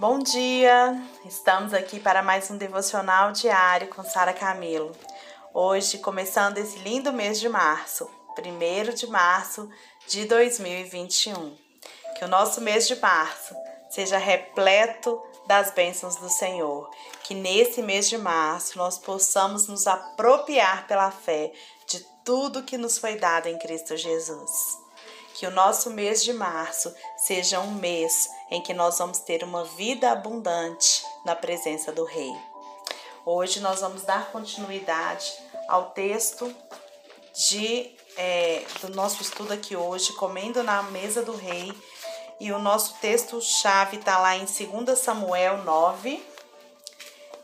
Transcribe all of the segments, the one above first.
Bom dia! Estamos aqui para mais um devocional diário com Sara Camilo. Hoje, começando esse lindo mês de março, 1 de março de 2021. Que o nosso mês de março seja repleto das bênçãos do Senhor. Que nesse mês de março nós possamos nos apropriar pela fé de tudo que nos foi dado em Cristo Jesus. Que o nosso mês de março seja um mês em que nós vamos ter uma vida abundante na presença do Rei. Hoje nós vamos dar continuidade ao texto de, é, do nosso estudo aqui hoje, Comendo na Mesa do Rei. E o nosso texto-chave está lá em 2 Samuel 9,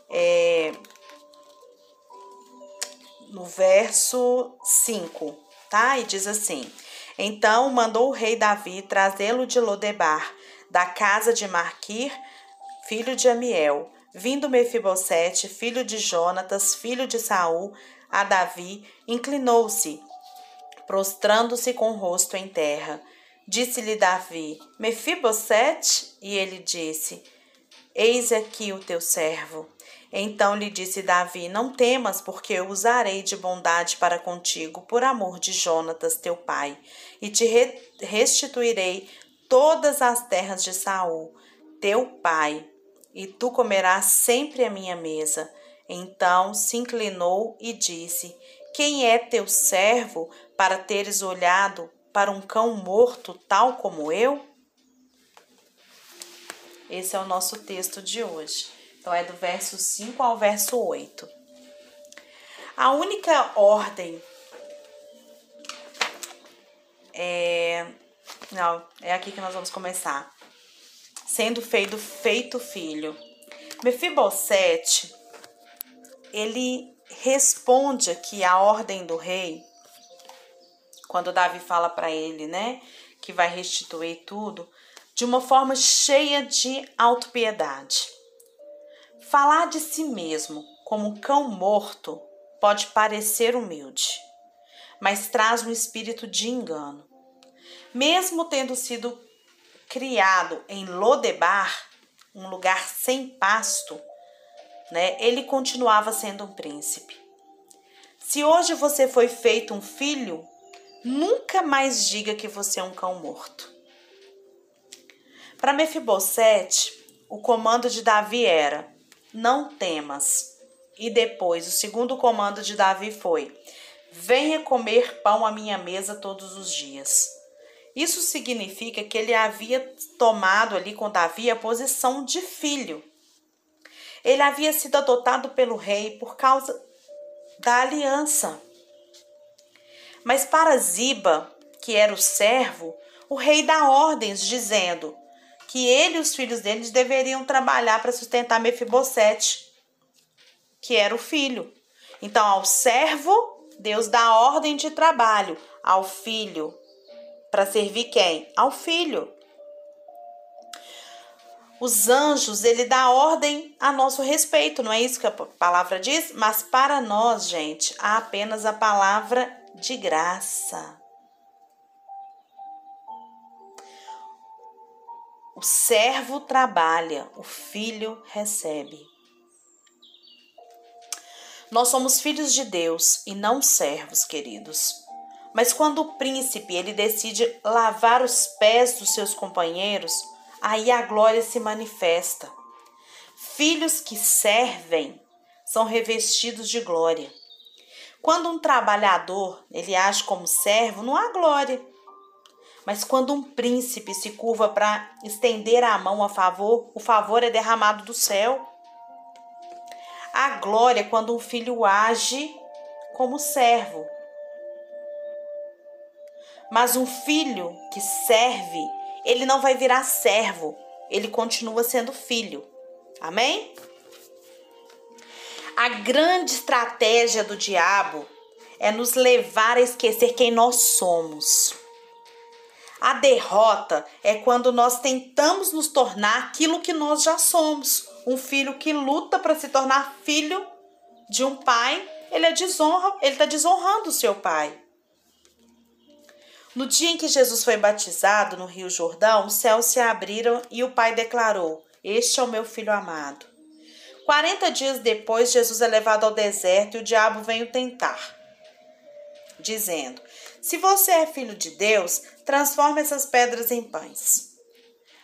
é, no verso 5, tá? E diz assim: Então mandou o rei Davi trazê-lo de Lodebar, da casa de Marquir, filho de Amiel, vindo Mefibosete, filho de Jonatas, filho de Saul, a Davi, inclinou-se, prostrando-se com o rosto em terra. Disse-lhe Davi: Mefibosete? E ele disse: Eis aqui o teu servo. Então lhe disse Davi: Não temas, porque eu usarei de bondade para contigo, por amor de Jonatas, teu pai, e te restituirei todas as terras de Saul, teu pai, e tu comerás sempre a minha mesa. Então se inclinou e disse: Quem é teu servo para teres olhado para um cão morto tal como eu? Esse é o nosso texto de hoje. Então é do verso 5 ao verso 8. A única ordem é. Não, é aqui que nós vamos começar. Sendo feito feito filho. Mefibosete, ele responde aqui a ordem do rei, quando Davi fala para ele, né, que vai restituir tudo, de uma forma cheia de autopiedade. Falar de si mesmo como um cão morto pode parecer humilde, mas traz um espírito de engano. Mesmo tendo sido criado em Lodebar, um lugar sem pasto, né, ele continuava sendo um príncipe. Se hoje você foi feito um filho, nunca mais diga que você é um cão morto. Para Mefibosete, o comando de Davi era: não temas. E depois, o segundo comando de Davi foi: Venha comer pão à minha mesa todos os dias. Isso significa que ele havia tomado ali com Davi a posição de filho. Ele havia sido adotado pelo rei por causa da aliança. Mas para Ziba, que era o servo, o rei dá ordens dizendo: que ele e os filhos deles deveriam trabalhar para sustentar Mefibosete, que era o filho. Então, ao servo, Deus dá ordem de trabalho, ao filho, para servir quem? Ao filho. Os anjos, ele dá ordem a nosso respeito, não é isso que a palavra diz? Mas para nós, gente, há apenas a palavra de graça. O servo trabalha, o filho recebe. Nós somos filhos de Deus e não servos, queridos. Mas quando o príncipe ele decide lavar os pés dos seus companheiros, aí a glória se manifesta. Filhos que servem são revestidos de glória. Quando um trabalhador ele age como servo, não há glória. Mas quando um príncipe se curva para estender a mão a favor, o favor é derramado do céu. A glória é quando um filho age como servo. Mas um filho que serve, ele não vai virar servo, ele continua sendo filho. Amém? A grande estratégia do diabo é nos levar a esquecer quem nós somos. A derrota é quando nós tentamos nos tornar aquilo que nós já somos. Um filho que luta para se tornar filho de um pai, ele é desonra, ele está desonrando o seu pai. No dia em que Jesus foi batizado no Rio Jordão, os céus se abriram e o pai declarou: Este é o meu filho amado. Quarenta dias depois, Jesus é levado ao deserto e o diabo vem o tentar, dizendo: Se você é filho de Deus, transforme essas pedras em pães.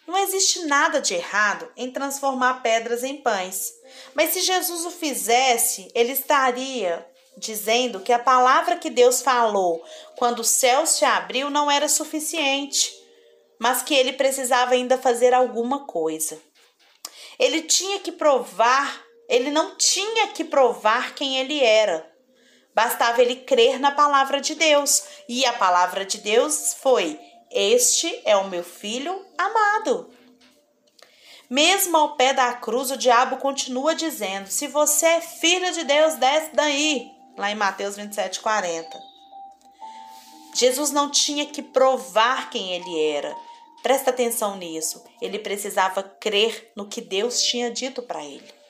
Não existe nada de errado em transformar pedras em pães. Mas se Jesus o fizesse, ele estaria dizendo que a palavra que Deus falou quando o céu se abriu não era suficiente, mas que ele precisava ainda fazer alguma coisa. Ele tinha que provar, ele não tinha que provar quem ele era. Bastava ele crer na palavra de Deus. E a palavra de Deus foi: Este é o meu filho amado. Mesmo ao pé da cruz, o diabo continua dizendo: Se você é filho de Deus, desce daí. Lá em Mateus 27, 40. Jesus não tinha que provar quem ele era. Presta atenção nisso. Ele precisava crer no que Deus tinha dito para ele.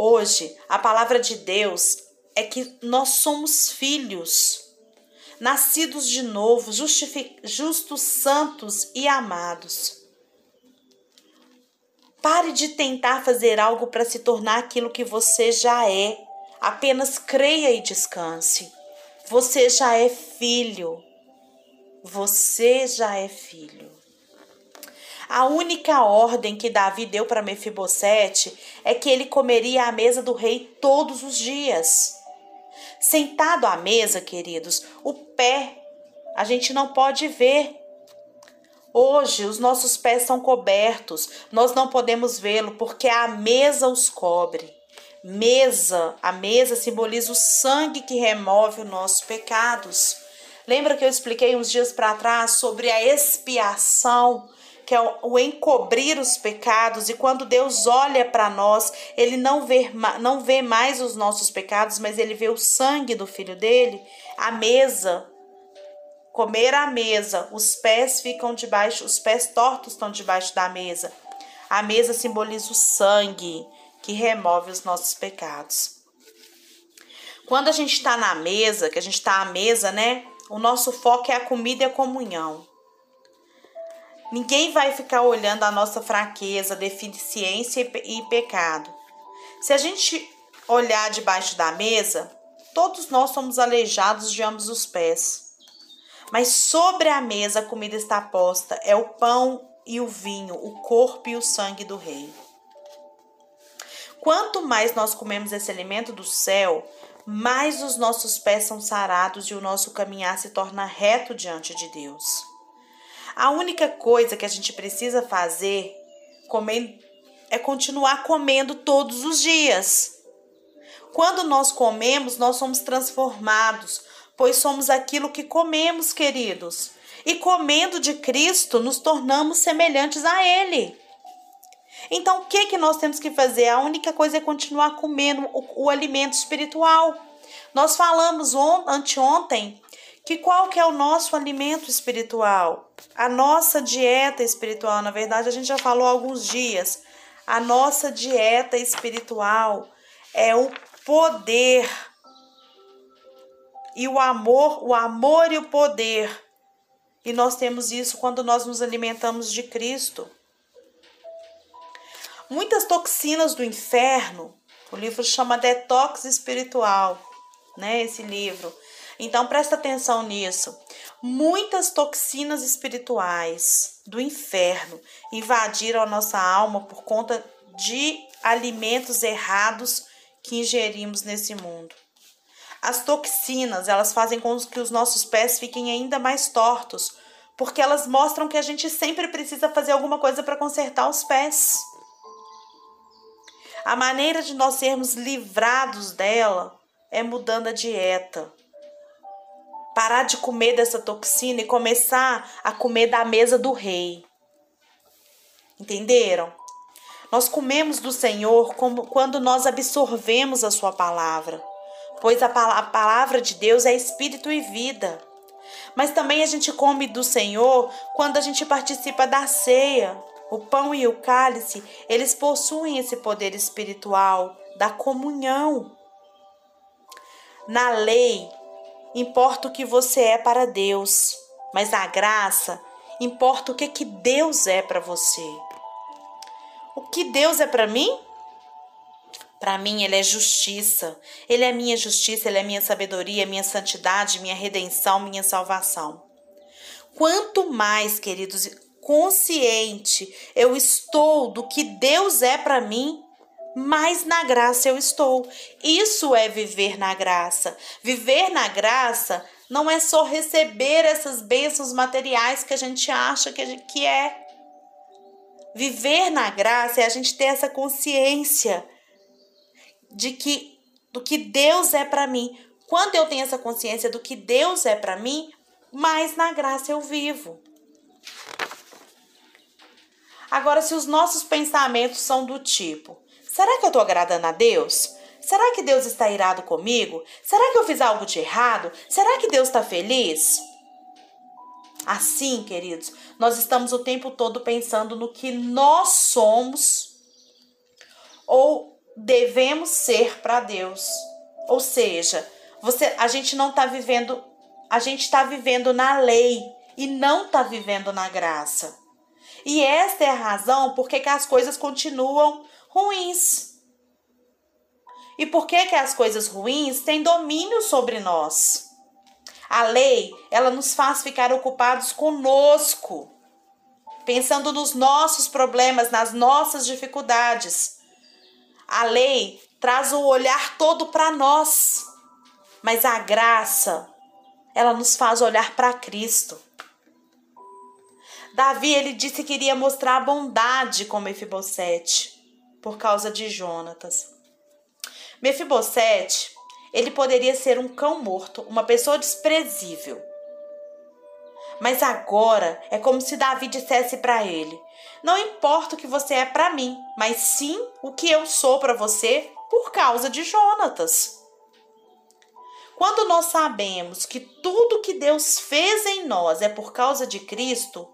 Hoje, a palavra de Deus é que nós somos filhos, nascidos de novo, justos, santos e amados. Pare de tentar fazer algo para se tornar aquilo que você já é. Apenas creia e descanse. Você já é filho. Você já é filho. A única ordem que Davi deu para Mefibosete é que ele comeria à mesa do rei todos os dias. Sentado à mesa, queridos, o pé a gente não pode ver. Hoje os nossos pés são cobertos, nós não podemos vê-lo porque a mesa os cobre. Mesa, a mesa simboliza o sangue que remove os nossos pecados. Lembra que eu expliquei uns dias para trás sobre a expiação que é o encobrir os pecados, e quando Deus olha para nós, ele não vê, não vê mais os nossos pecados, mas ele vê o sangue do filho dele, a mesa, comer a mesa, os pés ficam debaixo, os pés tortos estão debaixo da mesa. A mesa simboliza o sangue que remove os nossos pecados. Quando a gente está na mesa, que a gente está à mesa, né? O nosso foco é a comida e a comunhão. Ninguém vai ficar olhando a nossa fraqueza, deficiência e pecado. Se a gente olhar debaixo da mesa, todos nós somos aleijados de ambos os pés. Mas sobre a mesa a comida está posta, é o pão e o vinho, o corpo e o sangue do rei. Quanto mais nós comemos esse alimento do céu, mais os nossos pés são sarados e o nosso caminhar se torna reto diante de Deus. A única coisa que a gente precisa fazer comendo, é continuar comendo todos os dias. Quando nós comemos, nós somos transformados, pois somos aquilo que comemos, queridos. E comendo de Cristo, nos tornamos semelhantes a Ele. Então, o que, que nós temos que fazer? A única coisa é continuar comendo o, o alimento espiritual. Nós falamos on, anteontem que qual que é o nosso alimento espiritual? A nossa dieta espiritual, na verdade, a gente já falou há alguns dias. A nossa dieta espiritual é o poder e o amor, o amor e o poder. E nós temos isso quando nós nos alimentamos de Cristo. Muitas toxinas do inferno, o livro chama Detox Espiritual, né? Esse livro então presta atenção nisso. Muitas toxinas espirituais do inferno invadiram a nossa alma por conta de alimentos errados que ingerimos nesse mundo. As toxinas, elas fazem com que os nossos pés fiquem ainda mais tortos, porque elas mostram que a gente sempre precisa fazer alguma coisa para consertar os pés. A maneira de nós sermos livrados dela é mudando a dieta, parar de comer dessa toxina e começar a comer da mesa do rei. Entenderam? Nós comemos do Senhor quando nós absorvemos a sua palavra, pois a palavra de Deus é espírito e vida. Mas também a gente come do Senhor quando a gente participa da ceia. O pão e o cálice, eles possuem esse poder espiritual da comunhão. Na lei, importa o que você é para Deus, mas a graça importa o que, que Deus é para você. O que Deus é para mim? Para mim, Ele é justiça. Ele é minha justiça, Ele é minha sabedoria, minha santidade, minha redenção, minha salvação. Quanto mais, queridos, consciente eu estou do que Deus é para mim, mais na graça eu estou. Isso é viver na graça. Viver na graça não é só receber essas bênçãos materiais que a gente acha que, gente, que é. Viver na graça é a gente ter essa consciência de que do que Deus é para mim. Quando eu tenho essa consciência do que Deus é para mim, mais na graça eu vivo. Agora, se os nossos pensamentos são do tipo: será que eu estou agradando a Deus? Será que Deus está irado comigo? Será que eu fiz algo de errado? Será que Deus está feliz? Assim, queridos, nós estamos o tempo todo pensando no que nós somos ou devemos ser para Deus. Ou seja, você, a gente não está vivendo, a gente está vivendo na lei e não está vivendo na graça. E esta é a razão por que as coisas continuam ruins. E por que, que as coisas ruins têm domínio sobre nós? A lei, ela nos faz ficar ocupados conosco, pensando nos nossos problemas, nas nossas dificuldades. A lei traz o olhar todo para nós, mas a graça, ela nos faz olhar para Cristo. Davi, ele disse que iria mostrar a bondade com Mefibosete por causa de Jonatas. Mefibosete, ele poderia ser um cão morto, uma pessoa desprezível. Mas agora é como se Davi dissesse para ele: Não importa o que você é para mim, mas sim o que eu sou para você por causa de Jonatas. Quando nós sabemos que tudo que Deus fez em nós é por causa de Cristo,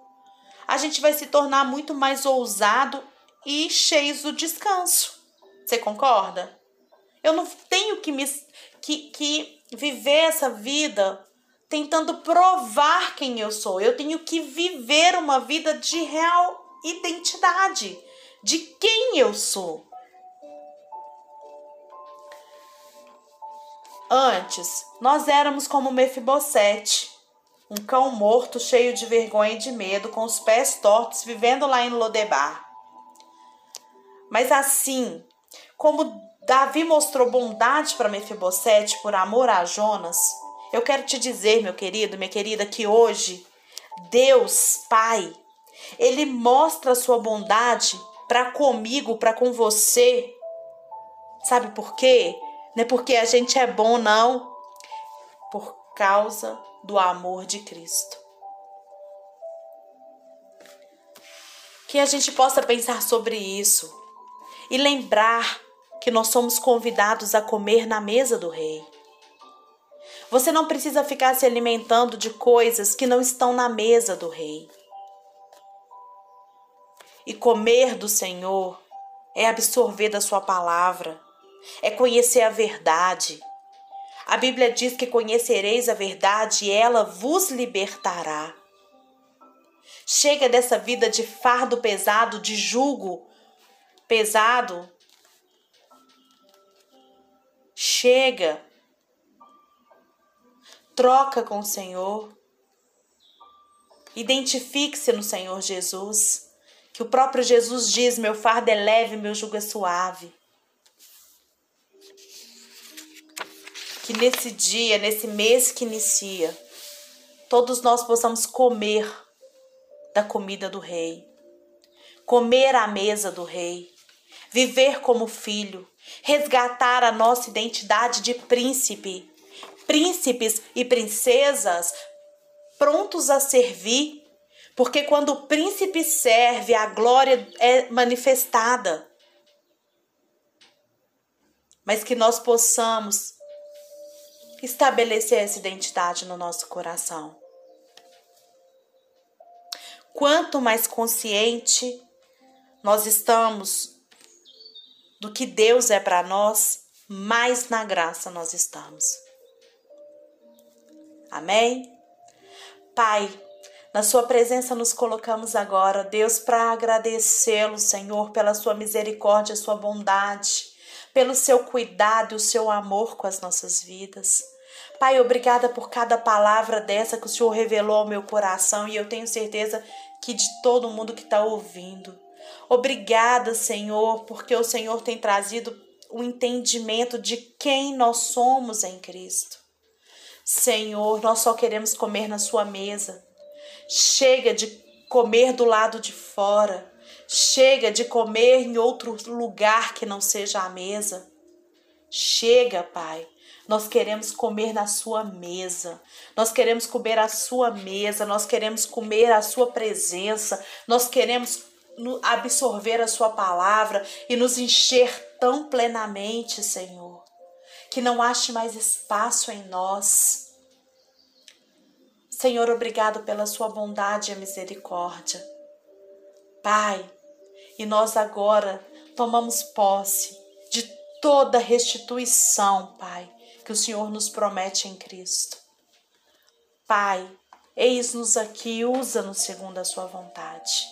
a gente vai se tornar muito mais ousado e cheio do descanso. Você concorda? Eu não tenho que me que, que viver essa vida tentando provar quem eu sou. Eu tenho que viver uma vida de real identidade, de quem eu sou. Antes, nós éramos como Mefibosete, um cão morto cheio de vergonha e de medo, com os pés tortos, vivendo lá em Lodebar. Mas assim, como Davi mostrou bondade para Mefibosete por amor a Jonas, eu quero te dizer, meu querido, minha querida, que hoje Deus, Pai, ele mostra a sua bondade para comigo, para com você. Sabe por quê? Não é porque a gente é bom, não. Por causa do amor de Cristo. Que a gente possa pensar sobre isso e lembrar que nós somos convidados a comer na mesa do Rei. Você não precisa ficar se alimentando de coisas que não estão na mesa do Rei. E comer do Senhor é absorver da Sua palavra, é conhecer a verdade a Bíblia diz que conhecereis a verdade e ela vos libertará. Chega dessa vida de fardo pesado, de jugo pesado. Chega. Troca com o Senhor. Identifique-se no Senhor Jesus. Que o próprio Jesus diz: Meu fardo é leve, meu jugo é suave. que nesse dia, nesse mês que inicia, todos nós possamos comer da comida do Rei, comer à mesa do Rei, viver como filho, resgatar a nossa identidade de príncipe, príncipes e princesas prontos a servir, porque quando o príncipe serve, a glória é manifestada. Mas que nós possamos estabelecer essa identidade no nosso coração. Quanto mais consciente nós estamos do que Deus é para nós, mais na graça nós estamos. Amém? Pai, Na Sua presença nos colocamos agora, Deus, para agradecê-lo, Senhor, pela Sua misericórdia, Sua bondade, pelo Seu cuidado e o Seu amor com as nossas vidas. Pai, obrigada por cada palavra dessa que o Senhor revelou ao meu coração e eu tenho certeza que de todo mundo que está ouvindo. Obrigada, Senhor, porque o Senhor tem trazido o entendimento de quem nós somos em Cristo. Senhor, nós só queremos comer na Sua mesa. Chega de comer do lado de fora. Chega de comer em outro lugar que não seja a mesa. Chega, Pai. Nós queremos comer na sua mesa. Nós queremos comer a sua mesa, nós queremos comer a sua presença. Nós queremos absorver a sua palavra e nos encher tão plenamente, Senhor, que não ache mais espaço em nós Senhor, obrigado pela sua bondade e misericórdia. Pai, e nós agora tomamos posse de toda restituição, Pai, que o Senhor nos promete em Cristo. Pai, eis-nos aqui, usa-nos segundo a sua vontade.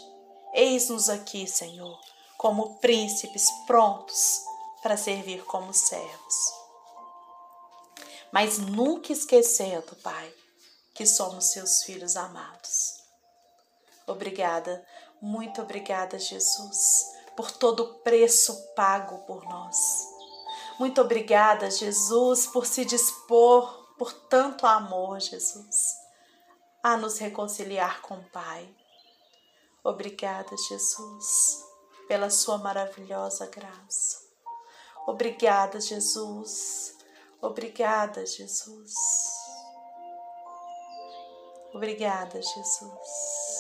Eis-nos aqui, Senhor, como príncipes prontos para servir como servos. Mas nunca esquecendo, Pai, que somos seus filhos amados. Obrigada, muito obrigada, Jesus, por todo o preço pago por nós. Muito obrigada, Jesus, por se dispor por tanto amor, Jesus, a nos reconciliar com o Pai. Obrigada, Jesus, pela Sua maravilhosa graça. Obrigada, Jesus. Obrigada, Jesus. Obrigada, Jesus.